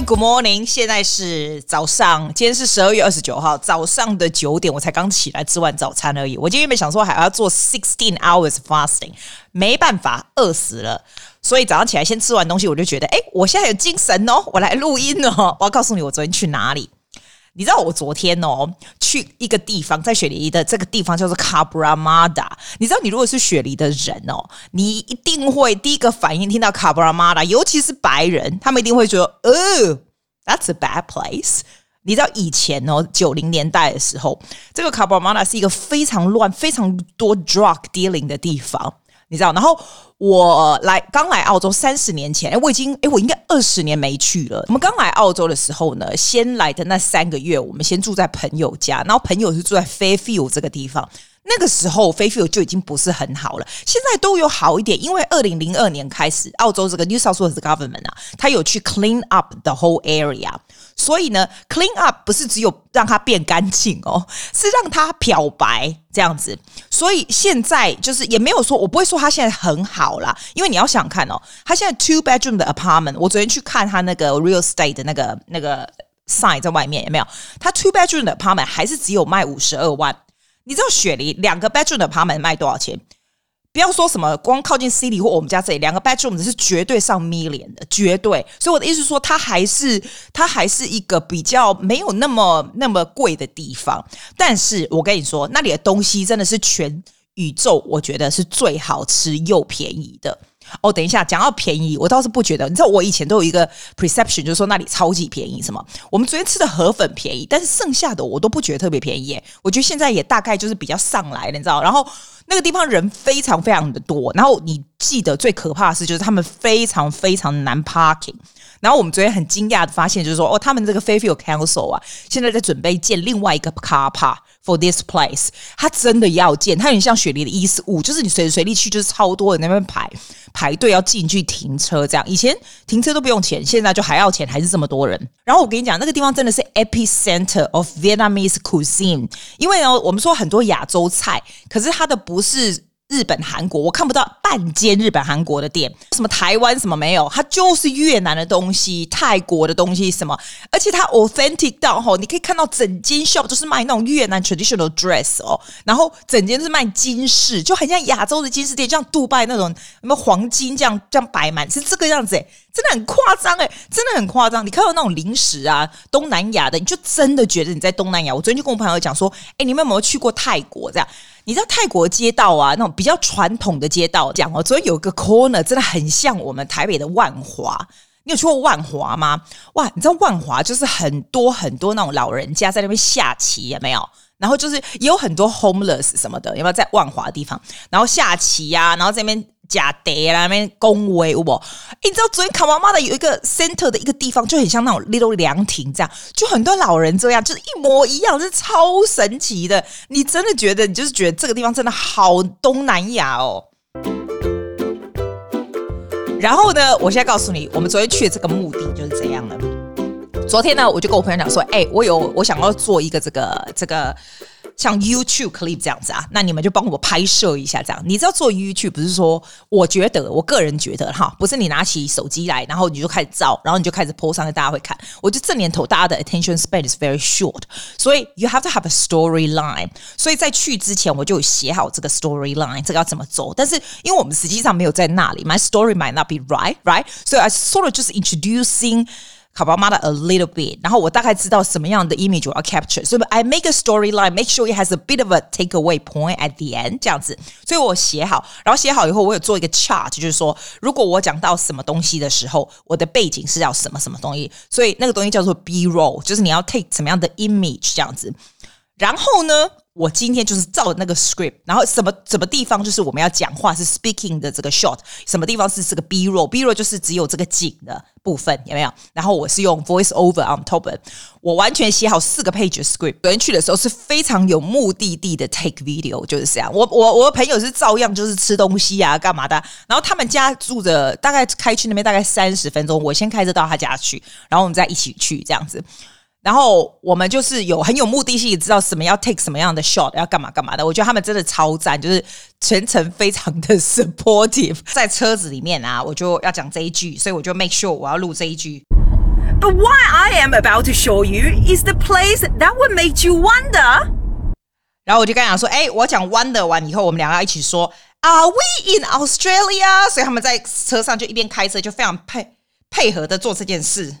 Good morning！现在是早上，今天是十二月二十九号早上的九点，我才刚起来吃完早餐而已。我今天原本想说还要做 sixteen hours fasting，没办法，饿死了。所以早上起来先吃完东西，我就觉得，哎，我现在有精神哦，我来录音哦。我要告诉你，我昨天去哪里？你知道我昨天哦，去一个地方，在雪梨的这个地方叫做 Cabramatta。你知道，你如果是雪梨的人哦，你一定会第一个反应听到 Cabramatta，尤其是白人，他们一定会觉得，哦，That's a bad place。你知道以前哦，九零年代的时候，这个 Cabramatta 是一个非常乱、非常多 drug dealing 的地方。你知道，然后我来刚来澳洲三十年前，诶，我已经诶，我应该二十年没去了。我们刚来澳洲的时候呢，先来的那三个月，我们先住在朋友家，然后朋友是住在 Fairfield 这个地方。那个时候 Fairfield 就已经不是很好了，现在都有好一点，因为二零零二年开始，澳洲这个 New South Wales Government 啊，它有去 clean up the whole area，所以呢，clean up 不是只有让它变干净哦，是让它漂白这样子。所以现在就是也没有说，我不会说它现在很好啦，因为你要想看哦，它现在 two bedroom 的 apartment，我昨天去看它那个 real estate 的那个那个 sign 在外面有没有？它 two bedroom 的 apartment 还是只有卖五十二万。你知道雪梨两个 bedroom 的 apartment 卖多少钱？不要说什么光靠近 C 里或我们家这里，两个 bedroom 是绝对上 million 的，绝对。所以我的意思是说，它还是它还是一个比较没有那么那么贵的地方。但是我跟你说，那里的东西真的是全宇宙，我觉得是最好吃又便宜的。哦，等一下，讲到便宜，我倒是不觉得。你知道，我以前都有一个 perception，就是说那里超级便宜，什么？我们昨天吃的河粉便宜，但是剩下的我都不觉得特别便宜。我觉得现在也大概就是比较上来了，你知道？然后那个地方人非常非常的多，然后你记得最可怕的是，就是他们非常非常难 parking。然后我们昨天很惊讶的发现，就是说，哦，他们这个 Fairfield Council 啊，现在在准备建另外一个 car park for this place。他真的要建，它有点像雪梨的145，就是你随时随地去，就是超多人那边排排队要进去停车这样。以前停车都不用钱，现在就还要钱，还是这么多人。然后我跟你讲，那个地方真的是 epicenter of Vietnamese cuisine，因为呢，我们说很多亚洲菜，可是它的不是。日本、韩国，我看不到半间日本、韩国的店，什么台湾什么没有，它就是越南的东西、泰国的东西什么，而且它 authentic 到吼，你可以看到整间 shop 就是卖那种越南 traditional dress 哦，然后整间是卖金饰，就很像亚洲的金饰店，像杜拜那种什么黄金这样这样摆满，是这个样子诶，真的很夸张诶，真的很夸张。你看到那种零食啊，东南亚的，你就真的觉得你在东南亚。我昨天就跟我朋友讲说，诶，你们有没有去过泰国这样？你知道泰国街道啊，那种比较传统的街道，讲哦，昨天有一个 corner 真的很像我们台北的万华。你有去过万华吗？哇，你知道万华就是很多很多那种老人家在那边下棋，有没有？然后就是也有很多 homeless 什么的，有没有在万华的地方？然后下棋呀、啊，然后在那边。假的啦，那边恭维我。你知道昨天卡妈妈的有一个 center 的一个地方，就很像那种 little 凉亭这样，就很多老人这样，就是一模一样，是超神奇的。你真的觉得，你就是觉得这个地方真的好东南亚哦。然后呢，我现在告诉你，我们昨天去的这个目的就是怎样的。昨天呢，我就跟我朋友讲说，哎，我有我想要做一个这个这个。像 YouTube clip 这样子啊，那你们就帮我拍摄一下，这样。你知道做 YouTube 不是说，我觉得，我个人觉得哈，不是你拿起手机来，然后你就开始照，然后你就开始 po 上去，大家会看。我觉得这年头大家的 attention span is very short，所以 you have to have a storyline。所以在去之前我就有写好这个 storyline，这个要怎么走。但是因为我们实际上没有在那里，my story might not be right，right？所以 I sort of just introducing。卡巴马的 a little bit，然后我大概知道什么样的 image 我要 capture，所以 I make a storyline，make sure it has a bit of a takeaway point at the end，这样子，所以我写好，然后写好以后，我有做一个 chart，就是说，如果我讲到什么东西的时候，我的背景是要什么什么东西，所以那个东西叫做 B roll，就是你要 take 什么样的 image 这样子，然后呢， 我今天就是照那个 script，然后什么什么地方就是我们要讲话是 speaking 的这个 shot，什么地方是这个 B roll，B roll 就是只有这个景的部分，有没有？然后我是用 voice over on top，我完全写好四个 page script。昨天去的时候是非常有目的地的 take video，就是这样。我我我朋友是照样就是吃东西啊，干嘛的？然后他们家住着，大概开去那边大概三十分钟，我先开车到他家去，然后我们再一起去这样子。然后我们就是有很有目的性，知道什么要 take 什么样的 shot，要干嘛干嘛的。我觉得他们真的超赞，就是全程非常的 supportive。在车子里面啊，我就要讲这一句，所以我就 make sure 我要录这一句。But what I am about to show you is the place that would make you wonder。然后我就跟他讲说，哎，我讲 wonder 完以后，我们两个要一起说，Are we in Australia？所以他们在车上就一边开车，就非常配配合的做这件事。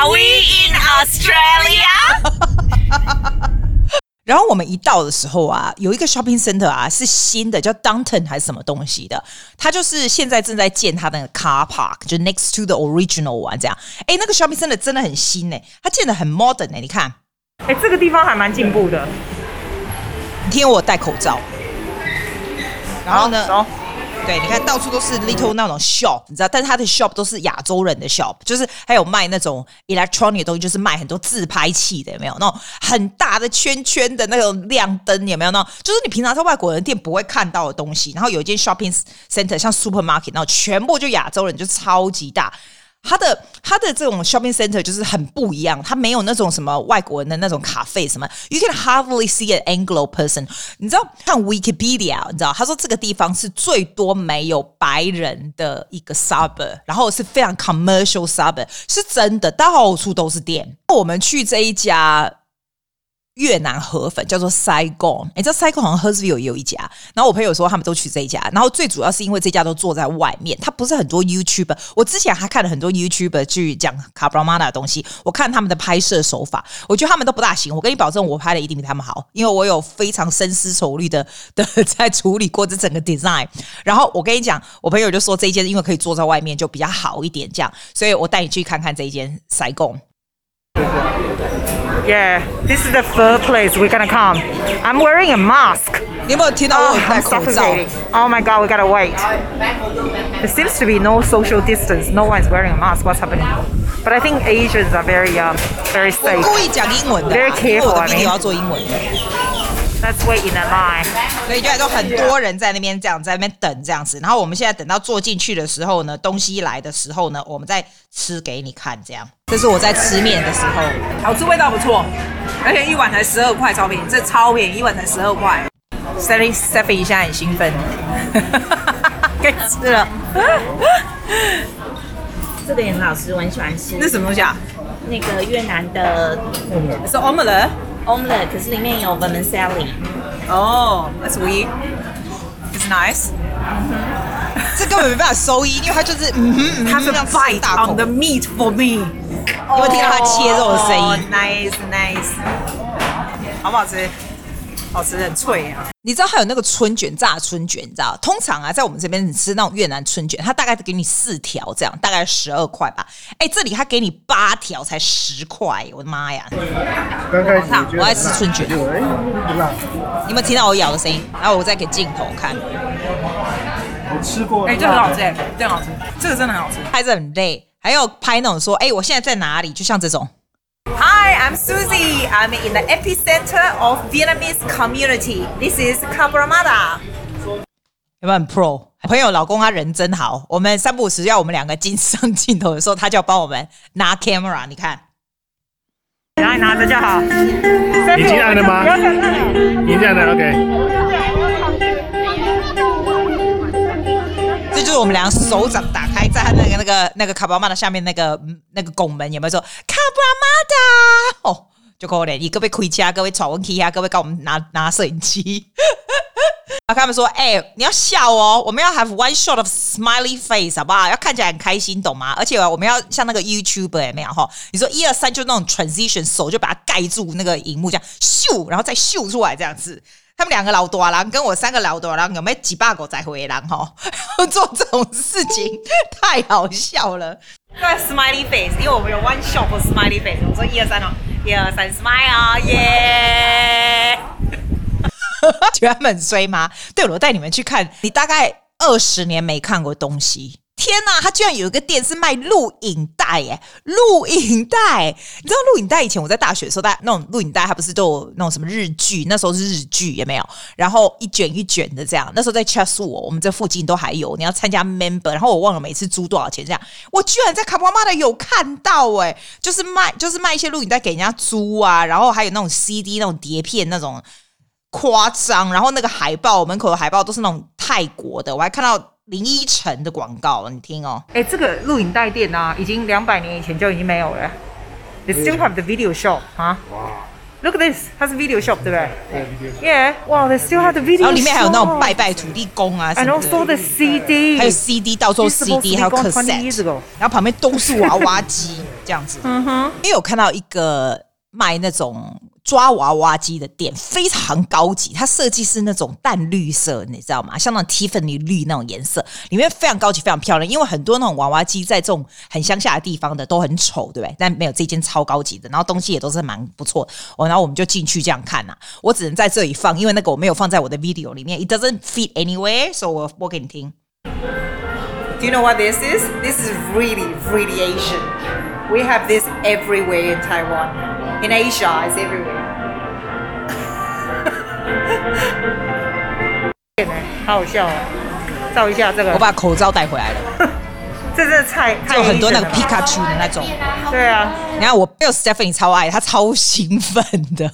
Are we in Australia？然后我们一到的时候啊，有一个 shopping center 啊，是新的，叫 Downton 还是什么东西的？它就是现在正在建它的 car park，就 next to the original one 这样。哎，那个 shopping center 真的很新哎，它建的很 modern 哎，你看，哎，这个地方还蛮进步的。你听我戴口罩，然后呢？对，你看到处都是 little 那种 shop，你知道，但是他的 shop 都是亚洲人的 shop，就是还有卖那种 electronic 的东西，就是卖很多自拍器的，有没有？那种很大的圈圈的那种亮灯，有没有？那种就是你平常在外国人店不会看到的东西。然后有一间 shopping center 像 supermarket，然后全部就亚洲人，就超级大。它的它的这种 shopping center 就是很不一样，它没有那种什么外国人的那种卡费什么。You can hardly see an Anglo person。你知道看 Wikipedia，你知道他说这个地方是最多没有白人的一个 suburb，然后是非常 commercial suburb，是真的到处都是店。我们去这一家。越南河粉叫做 Saigon，你知道 Saigon 好像 h e r s v i l l e 也有一家。然后我朋友说他们都去这一家，然后最主要是因为这家都坐在外面，它不是很多 YouTuber。我之前还看了很多 YouTuber 去讲 Cabramana 的东西，我看他们的拍摄手法，我觉得他们都不大行。我跟你保证，我拍的一定比他们好，因为我有非常深思熟虑的 的在处理过这整个 design。然后我跟你讲，我朋友就说这一间因为可以坐在外面就比较好一点，这样，所以我带你去看看这一间 Saigon。Yeah, this is the third place we're gonna come. I'm wearing a mask. 你有没有听到我戴口罩？Oh my god, we gotta wait. There seems to be no social distance. No one's wearing a mask. What's happening? But I think Asians are very, um, very safe. 故意讲英文的，very careful. 我的 video 要做英文的。 Let's wait in the line. 所以就说很多人在那边这样在那边等这样子，然后我们现在等到坐进去的时候呢，东西来的时候呢，我们再吃给你看这样。这是我在吃面的时候，好吃，味道不错，而且一碗才十二块，超便宜，这超便宜，一碗才十二块。Sally Stephy 现在很兴奋，该吃了。这个也很好吃，我很喜欢吃。那什么东西啊？那个越南的，是 omelette。omelette，可是里面有 vermicelli。哦，That's weird。It's nice。这根本没办法收音，因为它就是嗯哼，嗯哼它是 bite on the meat for me。你会听到它切肉的声音。Nice nice。好不好吃？ 好吃，很脆啊！你知道还有那个春卷，炸春卷，你知道？通常啊，在我们这边你吃那种越南春卷，它大概给你四条，这样大概十二块吧。哎，这里它给你八条，才十块，我的妈呀！刚开始我爱吃春卷。你有没有听到我咬的声音？然后我再给镜头看。我吃过，哎，这很好吃，哎，这很好吃，这个真的很好吃。拍着很累，还有拍那种说，哎，我现在在哪里？就像这种。Hi, I'm Susie. I'm in the epicenter of Vietnamese community. This is Cabramatta. 有没有很 pro？朋友老公他人真好。我们三不五时要我们两个进上镜头的时候，他就要帮我们拿 camera。你看，拿拿着就好。你进来了吗？你进来了，OK。就是我们俩手掌打开，在他那个那个那个卡布拉玛的下面那个那个拱门，有没有说卡布拉玛达？哦，就可怜，你各位盔甲，各位闯问题啊，各位帮我们拿拿摄影机。然后他们说：“哎、你要笑哦，我们要 have one shot of smiley face，好不好？要看起来很开心，懂吗？而且我们要像那个 YouTuber 有没有哈？你说一二三，就那种 transition，手就把它盖住那个荧幕，这样咻，然后再咻出来这样子。”他们两个老大人跟我三个老大人有没有几把狗在回来哈？做这种事情太好笑了。对，smiley face，因为我们有 one shot for smiley face。我说一二三哦，一二三，smile，耶！觉得他们很衰吗？对，我带你们去看，你大概二十年没看过东西。天呐，他居然有一个店是卖录影带耶！录影带，你知道录影带以前我在大学的时候，大那种录影带，它不是都有那种什么日剧？那时候是日剧，有没有？然后一卷一卷的这样。那时候在 CHEST，我们这附近都还有。你要参加 member，然后我忘了每次租多少钱这样。我居然在卡布拉玛达有看到哎，就是卖就是卖一些录影带给人家租啊，然后还有那种 CD 那种碟片那种夸张，然后那个海报门口的海报都是那种泰国的，我还看到。林依晨的广告，你听哦。哎，这个录影带店啊，已经两百年以前就已经没有了。They still have the video shop 啊。哇！Look at this，它是 video shop 对不对？，Yeah，哇，They still have the video。然后里面还有那种拜拜土地公啊。And also the CD，还有 CD，到时候 CD 还有 cassette，然后旁边都是娃娃机这样子。嗯哼。因为有看到一个卖那种。抓娃娃机的店非常高级，它设计是那种淡绿色，你知道吗？像那种 Tiffany 绿那种颜色，里面非常高级，非常漂亮。因为很多那种娃娃机在这种很乡下的地方的都很丑，对不对？但没有这间超高级的，然后东西也都是蛮不错。哦，然后我们就进去这样看呐、啊。我只能在这里放，因为那个我没有放在我的 video 里面，It doesn't fit anywhere，所以我播给你听。Do you know what this is? This is really, really Asian. We have this everywhere in Taiwan. In Asia, it's everywhere. 好好笑哦！照一下这个，我把口罩带回来了。这是菜，就很多那个皮卡丘的那种。对啊，你看我没有 Stephanie 超爱，他超兴奋的。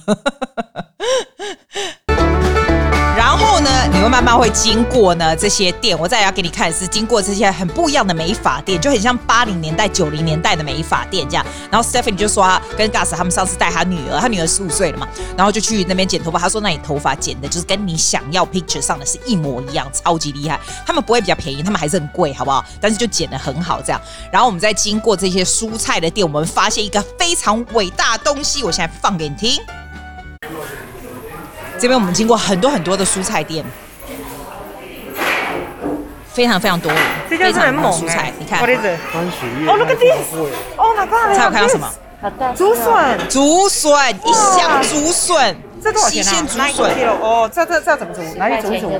慢慢会经过呢这些店，我再要给你看是经过这些很不一样的美发店，就很像八零年代、九零年代的美发店这样。然后 Stephanie 就说他跟 Gus 他们上次带他女儿，他女儿十五岁了嘛，然后就去那边剪头发。他说那你头发剪的就是跟你想要 picture 上的是一模一样，超级厉害。他们不会比较便宜，他们还是很贵，好不好？但是就剪得很好这样。然后我们再经过这些蔬菜的店，我们发现一个非常伟大的东西，我现在放给你听。这边我们经过很多很多的蔬菜店。非常非常多，这家是很猛蔬菜，你看。What is it? 哦，Look at this！Oh my God！才有看到什么？竹笋，竹笋，一箱竹笋，这多少钱啊？新鲜竹笋。哦，这这这怎么煮？哪里煮煮？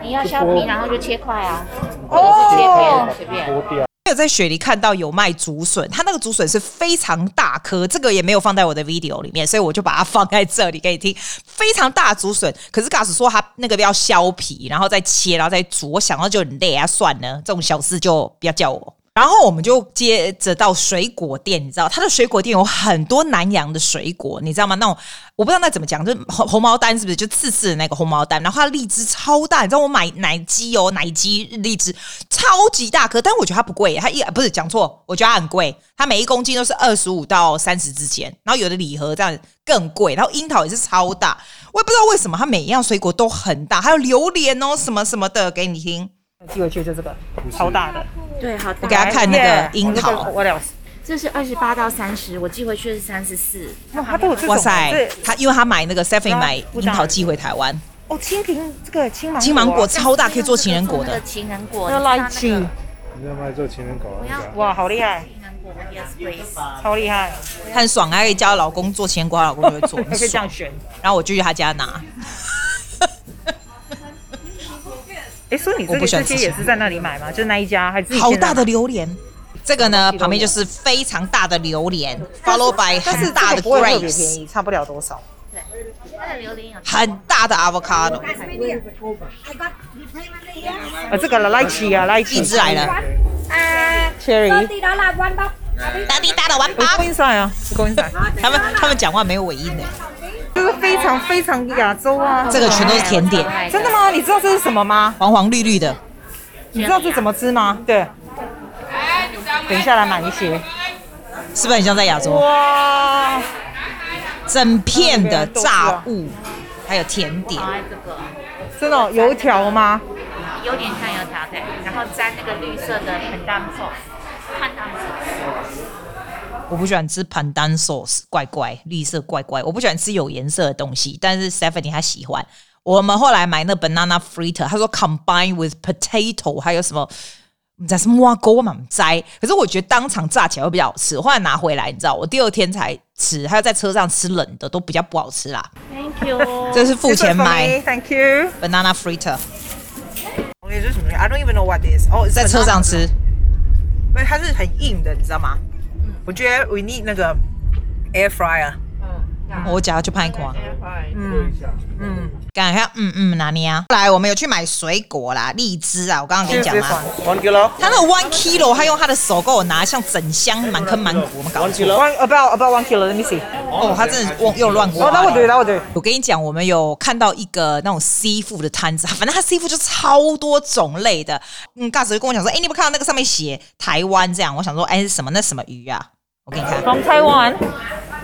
你要削皮，然后就切块啊。哦，随便。在雪梨看到有卖竹笋，它那个竹笋是非常大颗，这个也没有放在我的 video 里面，所以我就把它放在这里给你听。非常大竹笋，可是 Gus 说他那个要削皮，然后再切，然后再煮，我想到就很累啊，算了，这种小事就不要叫我。然后我们就接着到水果店，你知道，它的水果店有很多南洋的水果，你知道吗？那种我不知道那怎么讲，就红红毛丹是不是？就刺刺的那个红毛丹，然后它荔枝超大，你知道我买奶鸡哦，奶鸡荔枝超级大颗，但我觉得它不贵，它一不是讲错，我觉得它很贵，它每一公斤都是二十五到三十之间，然后有的礼盒这样更贵，然后樱桃也是超大，我也不知道为什么它每一样水果都很大，还有榴莲哦，什么什么的，给你听。寄回去就这个，超大的。对，好大。我给他看那个樱桃。我了。这是二十八到三十，我寄回去是三十四。哇，他都有这种。哇塞，他因为他买那个 Stephanie 买樱桃寄回台湾。哦，青苹这个青芒。青芒果超大，可以做情人果的。情人果。要拉一起。你要卖做情人果？哇，好厉害。情人果超厉害。很爽，还可以叫老公做情人果，老公就会做。可以这样选。然后我就去他家拿。哎，所以你这个这些也是在那里买吗？就是那一家还是？好大的榴莲，这个呢旁边就是非常大的榴莲，follow by 很大的 grapes，便宜，差不了多少。对，它的榴莲有很大的 avocado。啊，这个了，来起啊，来奇，荔枝来了。啊，cherry。大地大的丸巴。公仔啊，公仔。他们他们讲话没有尾音的。就是非常非常亚洲啊！这个全都是甜点，真的吗？你知道这是什么吗？黄黄绿绿的，你知道这怎么吃吗？对，等一下来买一些，是不是很像在亚洲？哇，整片的炸物，还有甜点，这种油条吗？有点像油条对，然后沾那个绿色的 pandan sauce，pandan sauce。我不喜欢吃 pandan sauce，怪怪，绿色怪怪。我不喜欢吃有颜色的东西，但是 Stephanie 她喜欢。我们后来买那 banana fritter，他说 combine with potato，还有什么？你在什么挖沟嘛？摘。可是我觉得当场炸起来会比较好吃。后来拿回来，你知道，我第二天才吃，还要在车上吃冷的，都比较不好吃啦。Thank you。这是付钱买。Thank you。banana fritter。我也是什么？I don't even know what this。哦，在车上吃。因为它是很硬的，你知道吗？我觉得 we need 那个 air fryer。嗯，我讲就拍光。嗯嗯，感觉，嗯嗯，哪里啊？来，我们有去买水果啦，荔枝啊，我刚刚跟你讲啦。One kilo。他那个 one kilo，他用他的手给我拿，像整箱满坑满谷，我们搞错。One about about one kilo，let me see。哦，他真的是又乱挖。哦，那我对，那我对。我跟你讲，我们有看到一个那种 seafood 的摊子，反正他 seafood 就超多种类的。嗯，Gus 就跟我讲说，哎、欸，你有没有看到那个上面写台湾这样？我想说，哎、欸，是什么？那什么鱼啊？我给你看。From Taiwan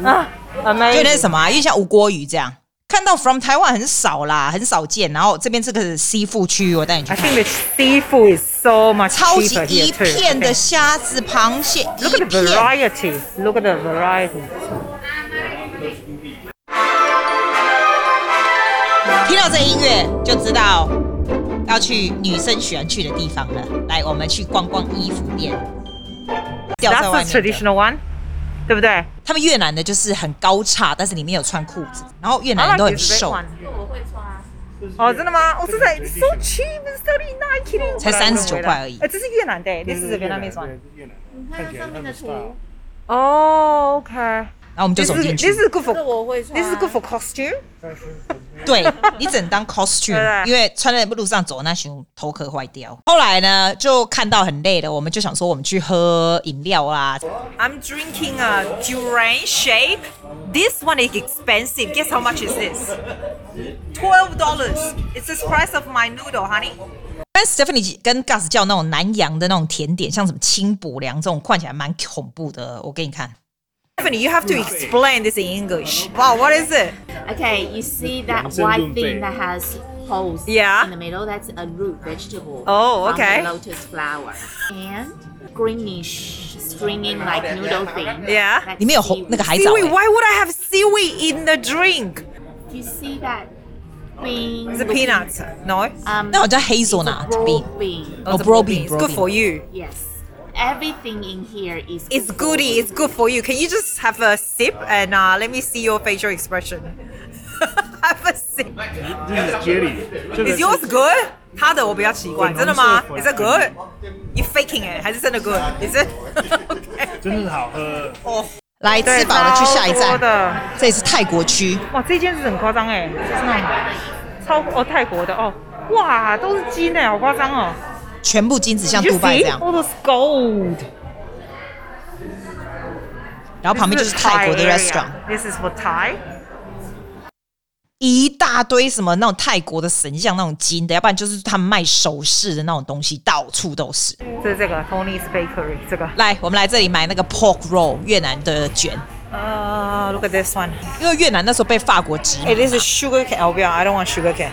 啊，Amazing。就那什么啊？因为像吴郭鱼这样。看到 from Taiwan 很少啦，很少见。然后这边这个是 seafood 区域，我带你去看。I think the seafood is so much 超级一片的虾子、螃蟹。Look at the variety. Look at the variety. 听到这音乐就知道要去女生喜欢去的地方了。来，我们去逛逛衣服店。That's the traditional one. 对不对？他们越南的就是很高叉，但是里面有穿裤子，然后越南人都很瘦。我会穿。哦，真的吗？我是在 so cheap，thirty nine，才三十九块而已。哎，这是越南的，这是越南没穿。你看上面的图。哦，OK。然后我们就走进去。This is good for。这我会穿。This is good for costume。对，你只能当 costume，因为穿在路上走那熊头壳坏掉。后来呢，就看到很累了，我们就想说我们去喝饮料啦。I'm drinking a durian Shape. This one is expensive. Guess how much is this? Twelve dollars. It's the price of my noodle, honey. 但 Stephanie 跟 Gus 叫那种南洋的那种甜点，像什么清补凉这种，看起来蛮恐怖的。我给你看。Stephanie, you have to explain this in English. Wow, what is it? Okay, you see that white thing that has holes yeah. in the middle? That's a root vegetable. Oh, okay. From the lotus flower. And greenish, stringy like noodle thing. Yeah. 里面有红那个海藻。 Seaweed. Why would I have seaweed in the drink? You see that green? It's a peanuts. No. Um, 那好像 hazelnut bean. bean. Oh, bro bean. It's good for you. Yes. Everything in here is. It's goody. It's good for you. Can you just have a sip and uh, let me see your facial expression? have a sip. This is jelly. Is yours good? 他的我比较奇怪，真的吗？Is it good? You faking it？还是真的 good? Is it? 真的好喝。哦，来吃饱了去下一站。的，这里是泰国区。哇，这件是很夸张哎，就是那种超哦泰国的哦，哇，都是金哎，好夸张哦。 全部金子像杜拜这样。All those gold。然后旁边就是泰国的 restaurant。This is for Thai。一大堆什么那种泰国的神像那种金的，要不然就是他们卖首饰的那种东西，到处都是。这是这个 Tony's Bakery 这个。来，我们来这里买那个 pork roll 越南的卷。呃、uh,，Look at this one。因为越南那时候被法国殖民。哎、hey,，This is sugar cane，我不要，I don't want sugar cane。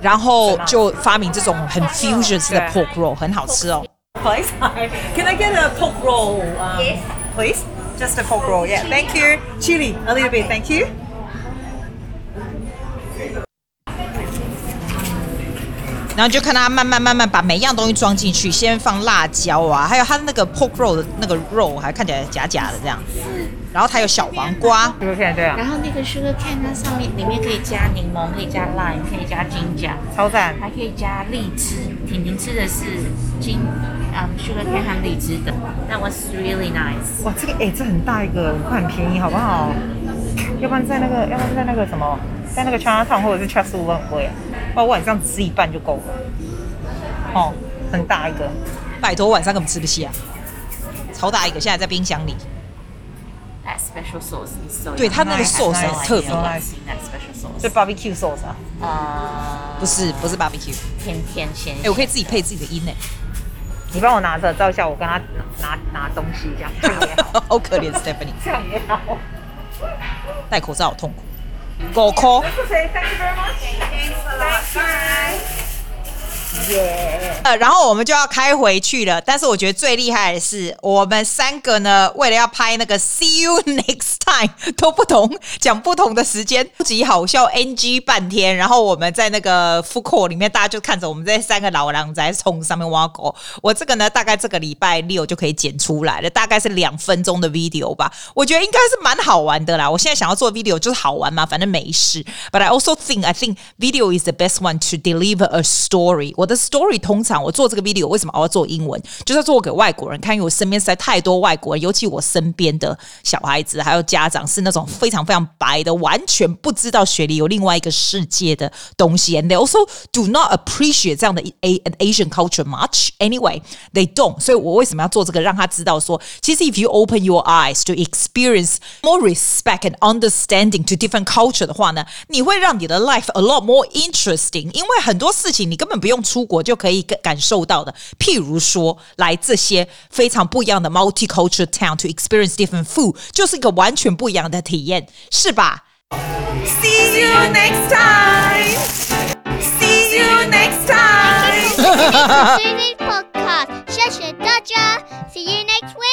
然后就发明这种很 fusion 式的 pork roll，很好吃哦。Please, can I get a pork roll? Um, yes. Please, just a pork roll. Yeah, thank you. Chili, a little bit. Thank you. 然后就看他慢慢慢慢把每一样东西装进去，先放辣椒啊，还有他那个 pork roll 的那个肉，还看起来假假的这样。然后它有小黄瓜。sugar cane 对啊。然后那个 sugar cane 它，上面里面可以加柠檬，可以加 lime，可以加 ginger，超赞。还可以加荔枝。婷婷吃的是金，嗯，sugar cane 和荔枝的。That was really nice。哇，这个哎，这很大一个，很便宜，好不好？要不然在那个，要不然在那个什么，在那个 Chinatown 或者是 Chatsworth 很贵啊。我晚上吃一半就够了。哦，很大一个。拜托，晚上根本吃不下啊。超大一个，现在在冰箱里。Special sauce is so 对，它那个 sauce 很特别。That special sauce。是 barbecue sauce 啊？呃，不是，不是 barbecue，甜甜咸。哎，我可以自己配自己的音呢。你帮我拿着，照一下我跟他拿拿东西这样。好可怜，Stephanie。这样也好。戴口罩好痛苦。狗科。耶！呃，然后我们就要开回去了。但是我觉得最厉害的是，我们三个呢，为了要拍那个 “See you next time” 都不同讲不同的时间，超级好笑，NG 半天。然后我们在那个 f o o c o 里面，大家就看着我们这三个老狼在从上面挖狗。我这个呢，大概这个礼拜六就可以剪出来了，大概是两分钟的 video 吧。我觉得应该是蛮好玩的啦。我现在想要做 video 就是好玩嘛，反正没事。But I also think I think video is the best one to deliver a story 我。的 story 通常我做这个 video 为什么我要做英文？就是要做给外国人看，因为我身边实在太多外国人，尤其我身边的小孩子还有家长是那种非常非常白的，完全不知道雪梨有另外一个世界的东西，and they also do not appreciate 这样的 a an Asian culture much. Anyway, they don't. 所以我为什么要做这个？让他知道说，其实 if you open your eyes to experience more respect and understanding to different culture 的话呢，你会让你的 life a lot more interesting。因为很多事情你根本不用 出国就可以感受到的。譬如说，来这些非常不一样的 multicultural town to experience different food，就是一个完全不一样的体验，是吧？See you next time. See you next time. 谢谢大家，See you next week.